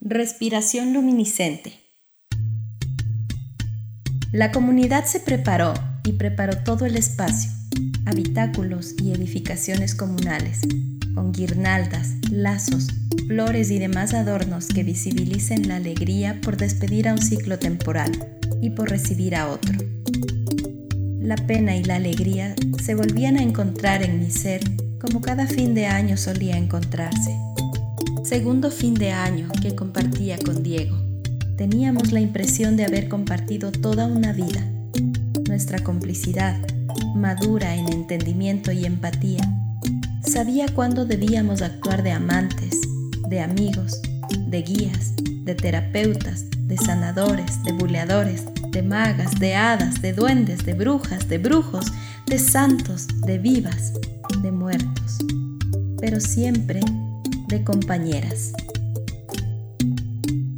Respiración luminiscente. La comunidad se preparó y preparó todo el espacio, habitáculos y edificaciones comunales, con guirnaldas, lazos, flores y demás adornos que visibilicen la alegría por despedir a un ciclo temporal y por recibir a otro. La pena y la alegría se volvían a encontrar en mi ser como cada fin de año solía encontrarse Segundo fin de año que compartía con Diego. Teníamos la impresión de haber compartido toda una vida. Nuestra complicidad, madura en entendimiento y empatía, sabía cuándo debíamos actuar de amantes, de amigos, de guías, de terapeutas, de sanadores, de buleadores, de magas, de hadas, de duendes, de brujas, de brujos, de santos, de vivas, de muertos. Pero siempre de compañeras.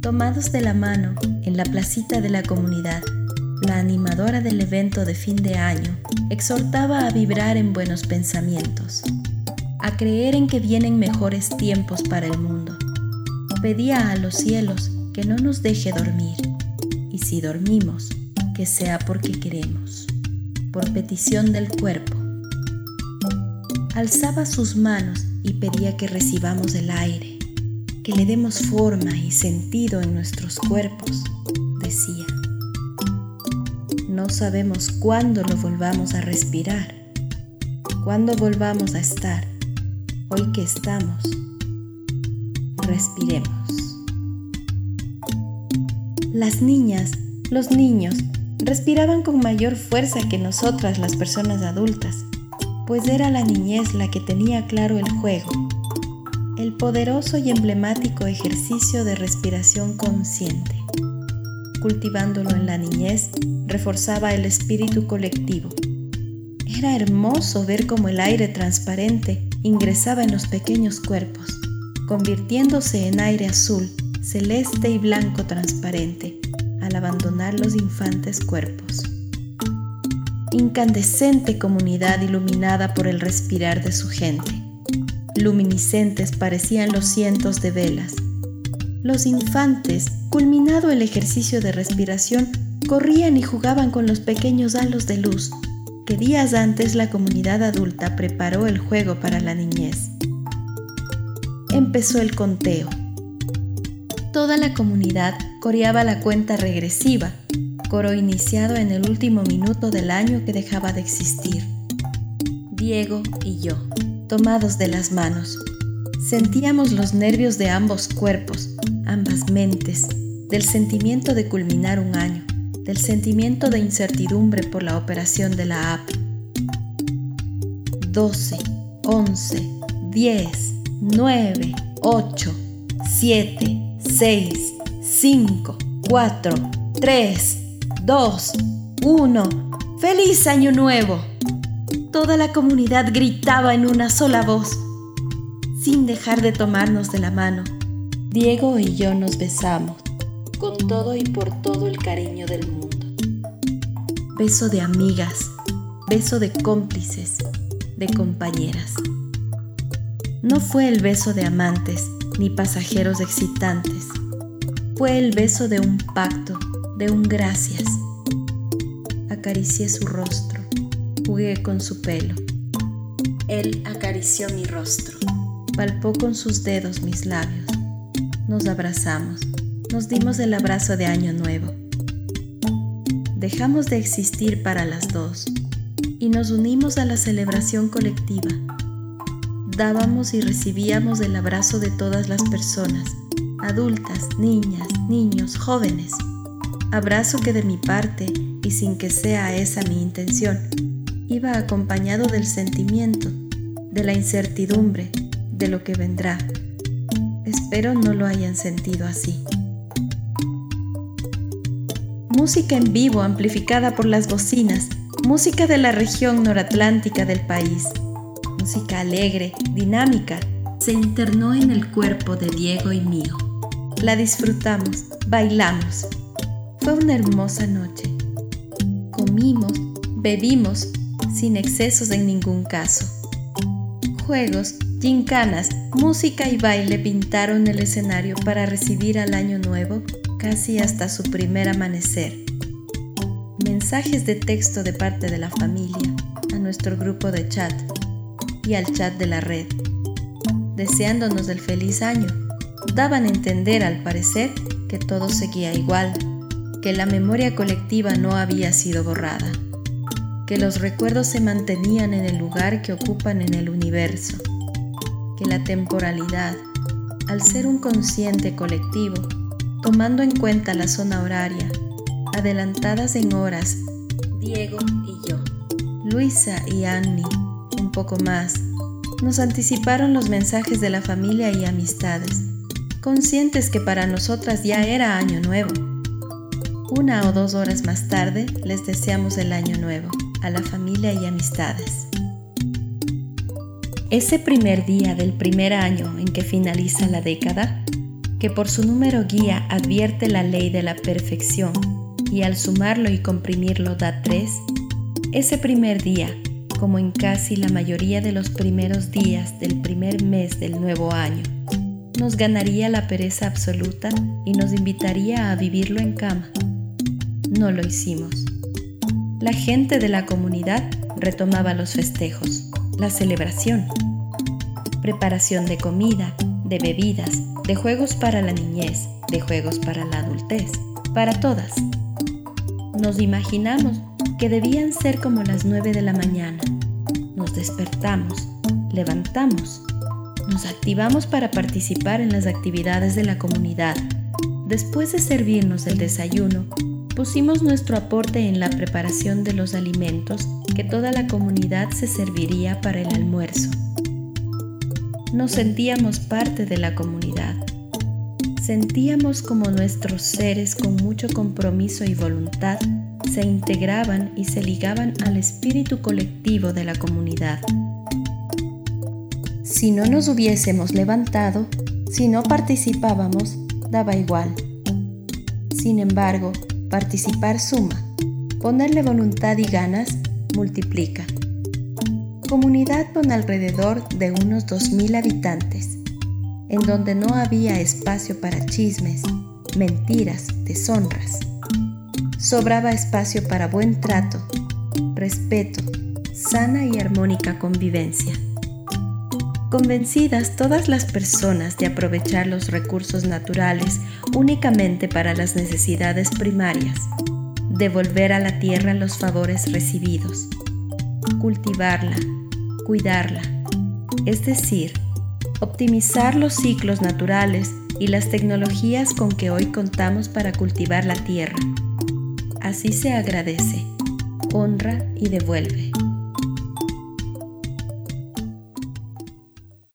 Tomados de la mano en la placita de la comunidad, la animadora del evento de fin de año exhortaba a vibrar en buenos pensamientos, a creer en que vienen mejores tiempos para el mundo. Pedía a los cielos que no nos deje dormir, y si dormimos, que sea porque queremos, por petición del cuerpo. Alzaba sus manos y pedía que recibamos el aire, que le demos forma y sentido en nuestros cuerpos, decía. No sabemos cuándo lo volvamos a respirar, cuándo volvamos a estar. Hoy que estamos, respiremos. Las niñas, los niños, respiraban con mayor fuerza que nosotras las personas adultas pues era la niñez la que tenía claro el juego, el poderoso y emblemático ejercicio de respiración consciente. Cultivándolo en la niñez, reforzaba el espíritu colectivo. Era hermoso ver cómo el aire transparente ingresaba en los pequeños cuerpos, convirtiéndose en aire azul, celeste y blanco transparente al abandonar los infantes cuerpos incandescente comunidad iluminada por el respirar de su gente. Luminiscentes parecían los cientos de velas. Los infantes, culminado el ejercicio de respiración, corrían y jugaban con los pequeños halos de luz que días antes la comunidad adulta preparó el juego para la niñez. Empezó el conteo. Toda la comunidad coreaba la cuenta regresiva coro iniciado en el último minuto del año que dejaba de existir. Diego y yo, tomados de las manos, sentíamos los nervios de ambos cuerpos, ambas mentes, del sentimiento de culminar un año, del sentimiento de incertidumbre por la operación de la app. 12, 11, 10, 9, 8, 7, 6, 5, 4, 3, 2, 1. ¡Feliz Año Nuevo! Toda la comunidad gritaba en una sola voz, sin dejar de tomarnos de la mano. Diego y yo nos besamos, con todo y por todo el cariño del mundo. Beso de amigas, beso de cómplices, de compañeras. No fue el beso de amantes ni pasajeros excitantes, fue el beso de un pacto de un gracias. Acaricié su rostro, jugué con su pelo. Él acarició mi rostro, palpó con sus dedos mis labios. Nos abrazamos, nos dimos el abrazo de Año Nuevo. Dejamos de existir para las dos y nos unimos a la celebración colectiva. Dábamos y recibíamos el abrazo de todas las personas, adultas, niñas, niños, jóvenes abrazo que de mi parte, y sin que sea esa mi intención, iba acompañado del sentimiento, de la incertidumbre, de lo que vendrá. Espero no lo hayan sentido así. Música en vivo amplificada por las bocinas, música de la región noratlántica del país. Música alegre, dinámica, se internó en el cuerpo de Diego y mío. La disfrutamos, bailamos, fue una hermosa noche. Comimos, bebimos, sin excesos en ningún caso. Juegos, Gincanas, música y baile pintaron el escenario para recibir al año nuevo casi hasta su primer amanecer. Mensajes de texto de parte de la familia a nuestro grupo de chat y al chat de la red, deseándonos el feliz año. Daban a entender al parecer que todo seguía igual, que la memoria colectiva no había sido borrada, que los recuerdos se mantenían en el lugar que ocupan en el universo que la temporalidad, al ser un consciente colectivo, tomando en cuenta la zona horaria, adelantadas en horas, Diego y yo, Luisa y Annie, un poco más, nos anticiparon los mensajes de la familia y amistades, conscientes que para nosotras ya era año nuevo. Una o dos horas más tarde les deseamos el año nuevo a la familia y amistades. Ese primer día del primer año en que finaliza la década, que por su número guía advierte la ley de la perfección y al sumarlo y comprimirlo da tres, ese primer día, como en casi la mayoría de los primeros días del primer mes del nuevo año, nos ganaría la pereza absoluta y nos invitaría a vivirlo en cama. No lo hicimos. La gente de la comunidad retomaba los festejos la celebración, preparación de comida, de bebidas, de juegos para la niñez, de juegos para la adultez, para todas. Nos imaginamos que debían ser como las nueve de la mañana. Nos despertamos, levantamos, nos activamos para participar en las actividades de la comunidad. Después de servirnos el desayuno, pusimos nuestro aporte en la preparación de los alimentos que toda la comunidad se serviría para el almuerzo. Nos sentíamos parte de la comunidad. Sentíamos como nuestros seres con mucho compromiso y voluntad se integraban y se ligaban al espíritu colectivo de la comunidad. Si no nos hubiésemos levantado, si no participábamos, daba igual. Sin embargo, participar suma. Ponerle voluntad y ganas multiplica. Comunidad con alrededor de unos 2.000 habitantes, en donde no había espacio para chismes, mentiras, deshonras. Sobraba espacio para buen trato, respeto, sana y armónica convivencia. Convencidas todas las personas de aprovechar los recursos naturales únicamente para las necesidades primarias, devolver a la tierra los favores recibidos, cultivarla, cuidarla, es decir, optimizar los ciclos naturales y las tecnologías con que hoy contamos para cultivar la tierra. Así se agradece, honra y devuelve.